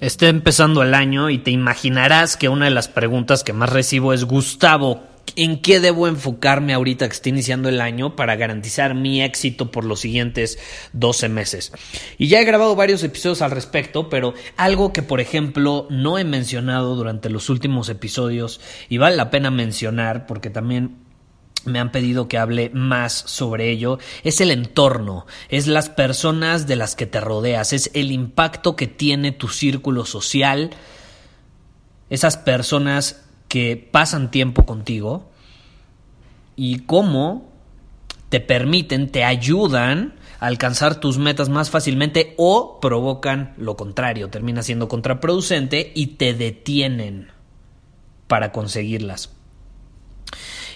Está empezando el año y te imaginarás que una de las preguntas que más recibo es Gustavo, ¿en qué debo enfocarme ahorita que está iniciando el año para garantizar mi éxito por los siguientes 12 meses? Y ya he grabado varios episodios al respecto, pero algo que por ejemplo no he mencionado durante los últimos episodios y vale la pena mencionar porque también me han pedido que hable más sobre ello, es el entorno, es las personas de las que te rodeas, es el impacto que tiene tu círculo social, esas personas que pasan tiempo contigo y cómo te permiten, te ayudan a alcanzar tus metas más fácilmente o provocan lo contrario, termina siendo contraproducente y te detienen para conseguirlas.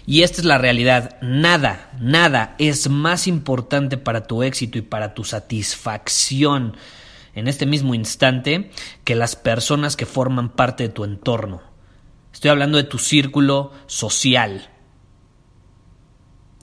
Y esta es la realidad. Nada, nada es más importante para tu éxito y para tu satisfacción en este mismo instante que las personas que forman parte de tu entorno. Estoy hablando de tu círculo social.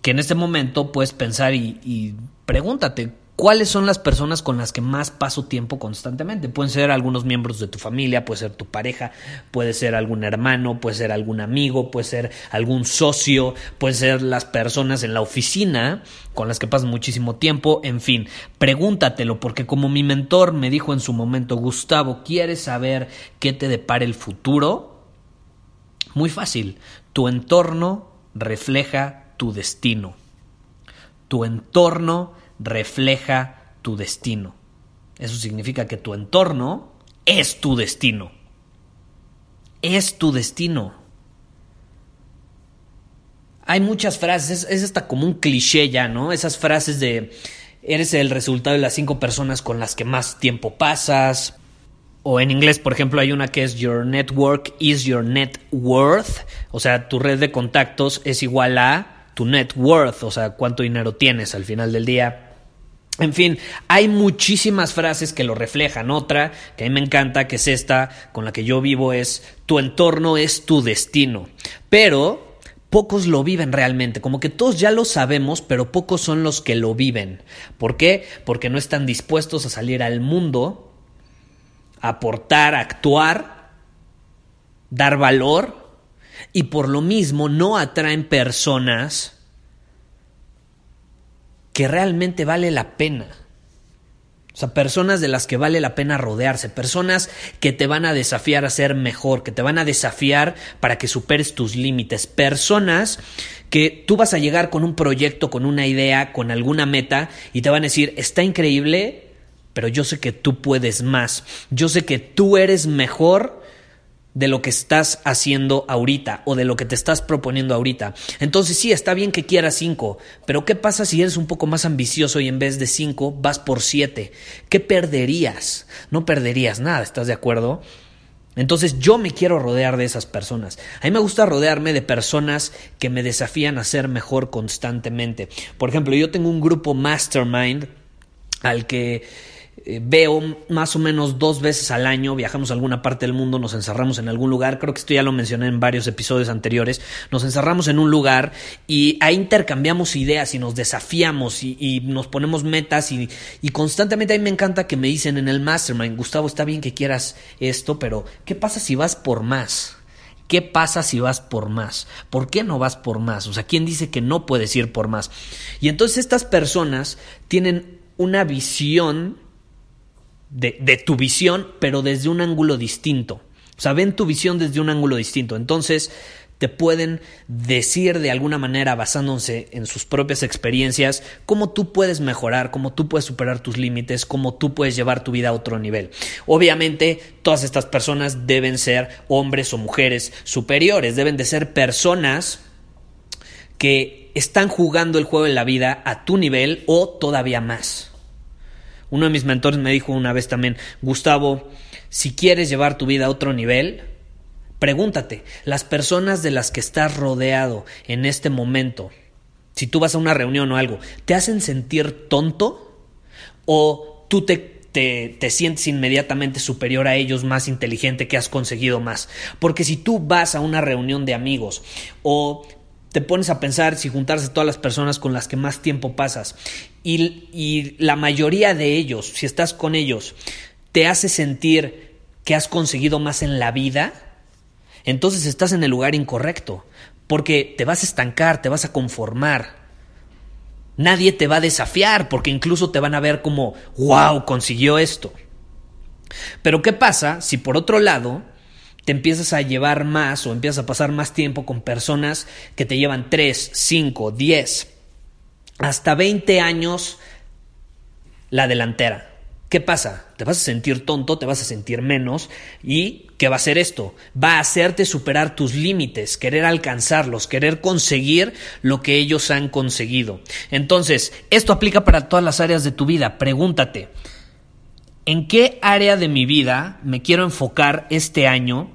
Que en este momento puedes pensar y, pregúntate, ¿Cuáles son las personas con las que más paso tiempo constantemente? Pueden ser algunos miembros de tu familia, puede ser tu pareja, puede ser algún hermano, puede ser algún amigo, puede ser algún socio, pueden ser las personas en la oficina con las que pasas muchísimo tiempo, en fin, pregúntatelo porque como mi mentor me dijo en su momento, Gustavo, ¿quieres saber qué te depara el futuro? Muy fácil, tu entorno refleja tu destino. Tu entorno refleja tu destino. Eso significa que tu entorno es tu destino. Es tu destino. Hay muchas frases, es hasta como un cliché ya, ¿no? Esas frases de eres el resultado de las cinco personas con las que más tiempo pasas. O en inglés, por ejemplo, hay una que es Your network is your net worth. O sea, tu red de contactos es igual a tu net worth, o sea, cuánto dinero tienes al final del día. En fin, hay muchísimas frases que lo reflejan. Otra que a mí me encanta, que es esta, con la que yo vivo, es tu entorno es tu destino. Pero pocos lo viven realmente, como que todos ya lo sabemos, pero pocos son los que lo viven. ¿Por qué? Porque no están dispuestos a salir al mundo, aportar, actuar, dar valor, y por lo mismo no atraen personas que realmente vale la pena. O sea, personas de las que vale la pena rodearse, personas que te van a desafiar a ser mejor, que te van a desafiar para que superes tus límites, personas que tú vas a llegar con un proyecto, con una idea, con alguna meta y te van a decir, está increíble, pero yo sé que tú puedes más, yo sé que tú eres mejor de lo que estás haciendo ahorita o de lo que te estás proponiendo ahorita. Entonces sí, está bien que quieras cinco, pero ¿qué pasa si eres un poco más ambicioso y en vez de cinco vas por siete? ¿Qué perderías? No perderías nada, ¿estás de acuerdo? Entonces yo me quiero rodear de esas personas. A mí me gusta rodearme de personas que me desafían a ser mejor constantemente. Por ejemplo, yo tengo un grupo mastermind al que eh, veo más o menos dos veces al año, viajamos a alguna parte del mundo, nos encerramos en algún lugar, creo que esto ya lo mencioné en varios episodios anteriores, nos encerramos en un lugar y ahí intercambiamos ideas y nos desafiamos y, nos ponemos metas y, y constantemente a mí me encanta que me dicen en el mastermind, Gustavo, está bien que quieras esto, pero ¿qué pasa si vas por más? ¿Qué pasa si vas por más? ¿Por qué no vas por más? O sea, ¿quién dice que no puedes ir por más? Y entonces estas personas tienen una visión de, tu visión, pero desde un ángulo distinto. O sea, ven tu visión desde un ángulo distinto. Entonces, te pueden decir de alguna manera, basándose en sus propias experiencias, cómo tú puedes mejorar, cómo tú puedes superar tus límites, cómo tú puedes llevar tu vida a otro nivel. Obviamente, todas estas personas deben ser hombres o mujeres superiores, deben de ser personas que están jugando el juego de la vida a tu nivel o todavía más. Uno de mis mentores me dijo una vez también, Gustavo, si quieres llevar tu vida a otro nivel, Pregúntate, las personas de las que estás rodeado en este momento, si tú vas a una reunión o algo, ¿te hacen sentir tonto? ¿O tú te, te, sientes inmediatamente superior a ellos, más inteligente, que has conseguido más? Porque si tú vas a una reunión de amigos o te pones a pensar si juntarse todas las personas con las que más tiempo pasas y, la mayoría de ellos, si estás con ellos, te hace sentir que has conseguido más en la vida, entonces estás en el lugar incorrecto, porque te vas a estancar, te vas a conformar. Nadie te va a desafiar, porque incluso te van a ver como, wow, consiguió esto. Pero ¿qué pasa si por otro lado te empiezas a llevar más o empiezas a pasar más tiempo con personas que te llevan 3, 5, 10, hasta 20 años la delantera? ¿Qué pasa? Te vas a sentir tonto, te vas a sentir menos y ¿qué va a hacer esto? Va a hacerte superar tus límites, querer alcanzarlos, querer conseguir lo que ellos han conseguido. Entonces, esto aplica para todas las áreas de tu vida. Pregúntate, ¿en qué área de mi vida me quiero enfocar este año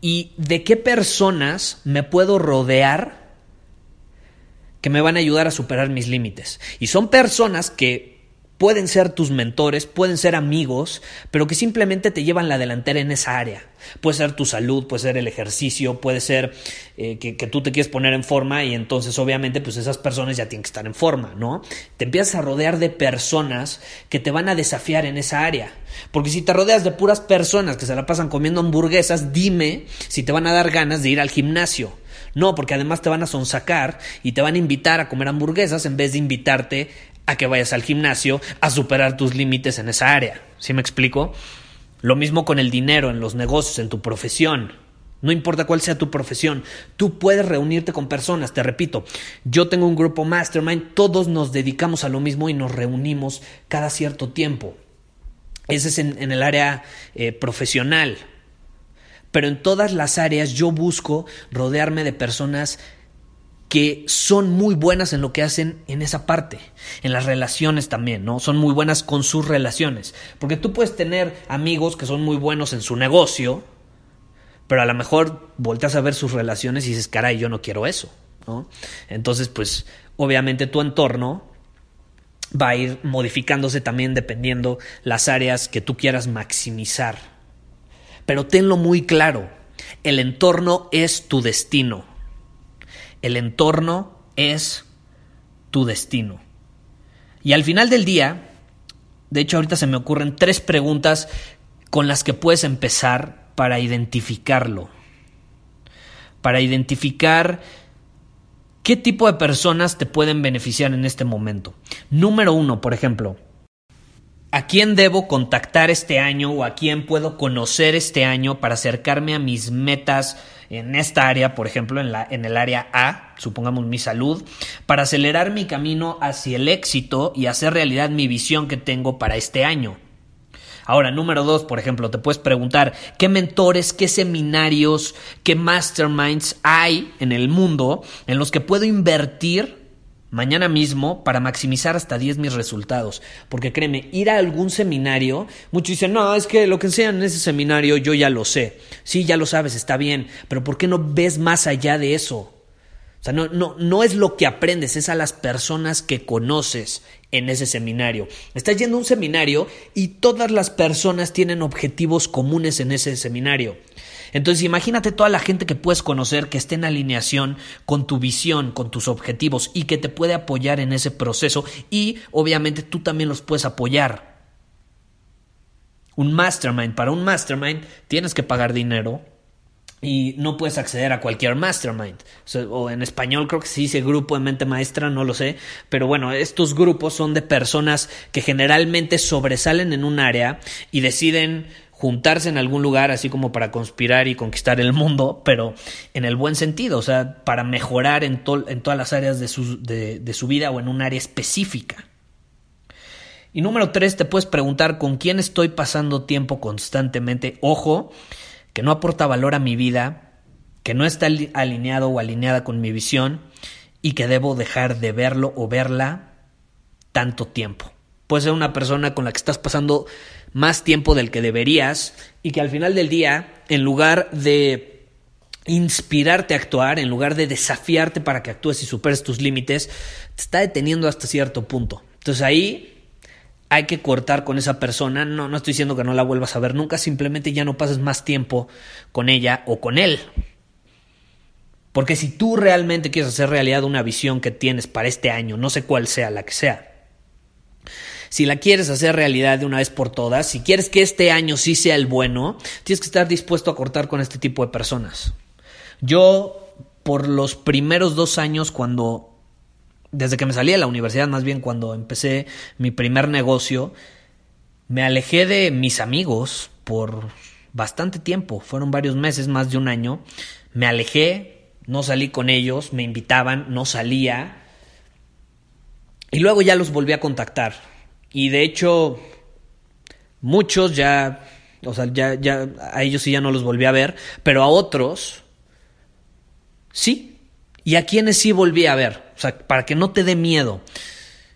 y de qué personas me puedo rodear que me van a ayudar a superar mis límites? Y son personas que pueden ser tus mentores, pueden ser amigos, pero que simplemente te llevan la delantera en esa área. Puede ser tu salud, puede ser el ejercicio, puede ser eh, que, que, tú te quieres poner en forma y entonces obviamente pues esas personas ya tienen que estar en forma, ¿no? Te empiezas a rodear de personas que te van a desafiar en esa área. Porque si te rodeas de puras personas que se la pasan comiendo hamburguesas, dime si te van a dar ganas de ir al gimnasio. No, porque además te van a sonsacar y te van a invitar a comer hamburguesas en vez de invitarte a que vayas al gimnasio a superar tus límites en esa área. ¿Sí me explico? Lo mismo con el dinero, en los negocios, en tu profesión. No importa cuál sea tu profesión, tú puedes reunirte con personas, te repito, yo tengo un grupo mastermind, todos nos dedicamos a lo mismo y nos reunimos cada cierto tiempo. Ese es en, el área eh, profesional. Pero en todas las áreas yo busco rodearme de personas que son muy buenas en lo que hacen en esa parte, en las relaciones también, ¿no? Son muy buenas con sus relaciones, porque tú puedes tener amigos que son muy buenos en su negocio, pero a lo mejor volteas a ver sus relaciones y dices, caray, yo no quiero eso, ¿no? Entonces, pues, obviamente tu entorno va a ir modificándose también dependiendo las áreas que tú quieras maximizar. Pero tenlo muy claro, el entorno es tu destino. El entorno es tu destino. Y al final del día, de hecho ahorita se me ocurren tres preguntas con las que puedes empezar para identificarlo. Para identificar qué tipo de personas te pueden beneficiar en este momento. Número uno, por ejemplo, ¿A quién debo contactar este año o a quién puedo conocer este año para acercarme a mis metas en esta área, por ejemplo, en, la, en el área A, supongamos mi salud, para acelerar mi camino hacia el éxito y hacer realidad mi visión que tengo para este año? Ahora, número dos, por ejemplo, te puedes preguntar qué mentores, qué seminarios, qué masterminds hay en el mundo en los que puedo invertir mañana mismo para maximizar hasta 10 mis resultados. Porque créeme, ir a algún seminario, muchos dicen, no, es que lo que enseñan en ese seminario yo ya lo sé. Sí, ya lo sabes, está bien, pero ¿por qué no ves más allá de eso? O sea, no, no, no es lo que aprendes, es a las personas que conoces en ese seminario. Estás yendo a un seminario y todas las personas tienen objetivos comunes en ese seminario. Entonces imagínate toda la gente que puedes conocer que esté en alineación con tu visión, con tus objetivos y que te puede apoyar en ese proceso y obviamente tú también los puedes apoyar. Un mastermind, para un mastermind tienes que pagar dinero, y no puedes acceder a cualquier mastermind. O, en español creo que se dice grupo de mente maestra, no lo sé. Pero bueno, estos grupos son de personas que generalmente sobresalen en un área y deciden juntarse en algún lugar así como para conspirar y conquistar el mundo, pero en el buen sentido, o sea, para mejorar en, en todas las áreas de su, de su vida o en un área específica. Y número tres, te puedes preguntar con quién estoy pasando tiempo constantemente. Ojo, que no aporta valor a mi vida, que no está alineado o alineada con mi visión y que debo dejar de verlo o verla tanto tiempo. Puede ser una persona con la que estás pasando más tiempo del que deberías y que al final del día, en lugar de inspirarte a actuar, en lugar de desafiarte para que actúes y superes tus límites, te está deteniendo hasta cierto punto. Entonces ahí hay que cortar con esa persona. No, no estoy diciendo que no la vuelvas a ver nunca, simplemente ya no pases más tiempo con ella o con él. Porque si tú realmente quieres hacer realidad una visión que tienes para este año, no sé cuál sea la que sea, si la quieres hacer realidad de una vez por todas, si quieres que este año sí sea el bueno, tienes que estar dispuesto a cortar con este tipo de personas. Yo, por los primeros dos años, cuando desde que me salí de la universidad, más bien cuando empecé mi primer negocio, me alejé de mis amigos por bastante tiempo, fueron varios meses, más de un año. Me alejé, no salí con ellos, me invitaban, no salía. Y luego ya los volví a contactar. Y de hecho, muchos ya, o sea, ya, ya, a ellos sí ya no los volví a ver, pero a otros, sí. Y a quienes sí volví a ver. O sea, para que no te dé miedo.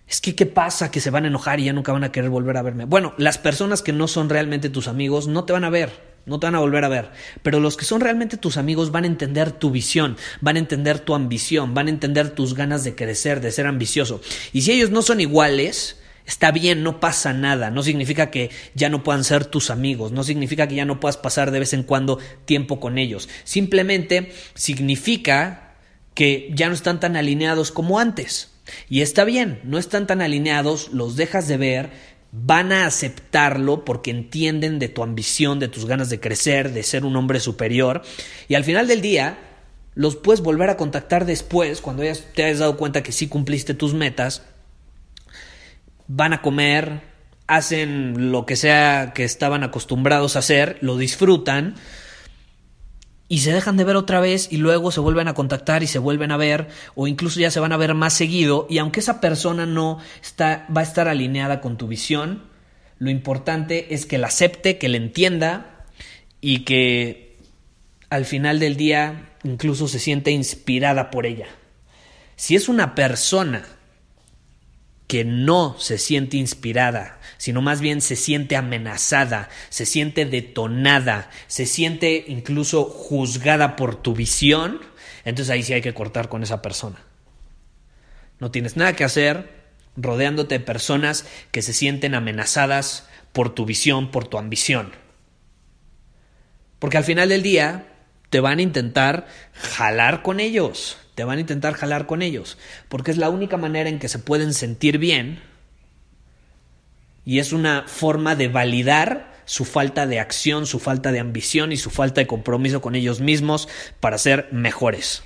Es que, ¿qué pasa? Que se van a enojar y ya nunca van a querer volver a verme. Bueno, las personas que no son realmente tus amigos no te van a ver, no te van a volver a ver. Pero los que son realmente tus amigos van a entender tu visión, van a entender tu ambición, van a entender tus ganas de crecer, de ser ambicioso. Y si ellos no son iguales, Está bien, no pasa nada, no significa que ya no puedan ser tus amigos, no significa que ya no puedas pasar de vez en cuando tiempo con ellos, simplemente significa que ya no están tan alineados como antes. Y está bien, no están tan alineados, los dejas de ver, van a aceptarlo porque entienden de tu ambición, de tus ganas de crecer, de ser un hombre superior. Y al final del día, los puedes volver a contactar después, cuando ya te hayas dado cuenta que sí cumpliste tus metas. Van a comer, hacen lo que sea que estaban acostumbrados a hacer, lo disfrutan y se dejan de ver otra vez y luego se vuelven a contactar y se vuelven a ver o incluso ya se van a ver más seguido y aunque esa persona no está va a estar alineada con tu visión, lo importante es que la acepte, que la entienda y que al final del día incluso se siente inspirada por ella. Si es una persona que no se siente inspirada, sino más bien se siente amenazada, se siente detonada, se siente incluso juzgada por tu visión, entonces ahí sí hay que cortar con esa persona. No tienes nada que hacer rodeándote de personas que se sienten amenazadas por tu visión, por tu ambición. Porque al final del día te van a intentar jalar con ellos, te van a intentar jalar con ellos, porque es la única manera en que se pueden sentir bien y es una forma de validar su falta de acción, su falta de ambición y su falta de compromiso con ellos mismos para ser mejores.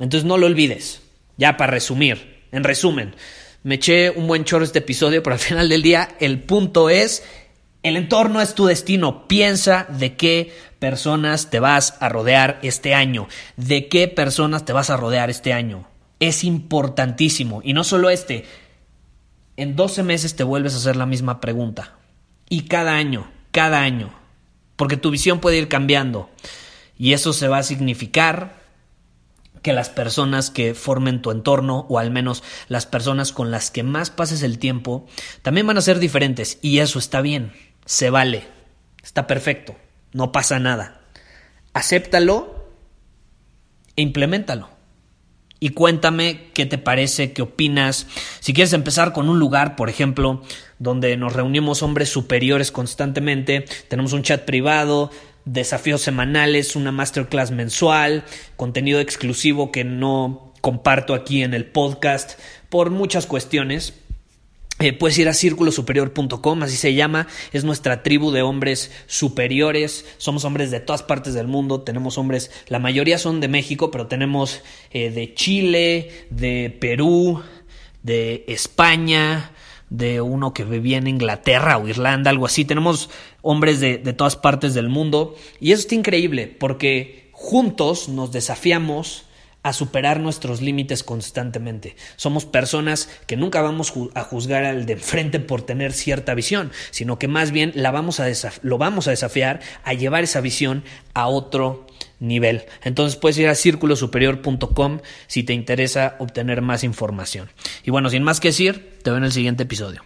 Entonces no lo olvides. Ya para resumir, en resumen, me eché un buen chorro este episodio, pero al final del día el punto es, el entorno es tu destino. Piensa de qué personas te vas a rodear este año, de qué personas te vas a rodear este año. Es importantísimo. Y no solo este, en 12 meses te vuelves a hacer la misma pregunta. Y cada año, cada año. Porque tu visión puede ir cambiando. Y eso se va a significar que las personas que formen tu entorno, o al menos las personas con las que más pases el tiempo, también van a ser diferentes. Y eso está bien, se vale, está perfecto no pasa nada. Acéptalo e implementalo. Y cuéntame qué te parece, qué opinas. Si quieres empezar con un lugar, por ejemplo, donde nos reunimos hombres superiores constantemente, tenemos un chat privado, desafíos semanales, una masterclass mensual, contenido exclusivo que no comparto aquí en el podcast por muchas cuestiones eh, puedes ir a círculosuperior.com, así se llama, es nuestra tribu de hombres superiores, somos hombres de todas partes del mundo, tenemos hombres, la mayoría son de México, pero tenemos eh, de Chile, de Perú, de España, de uno que vivía en Inglaterra o Irlanda, algo así. Tenemos hombres de, de todas partes del mundo. Y eso está increíble porque juntos nos desafiamos a superar nuestros límites constantemente. Somos personas que nunca vamos a juzgar al de enfrente por tener cierta visión, sino que más bien la vamos a lo vamos a desafiar a llevar esa visión a otro nivel. Entonces puedes ir a círculosuperior.com si te interesa obtener más información. Y bueno, sin más que decir, te veo en el siguiente episodio.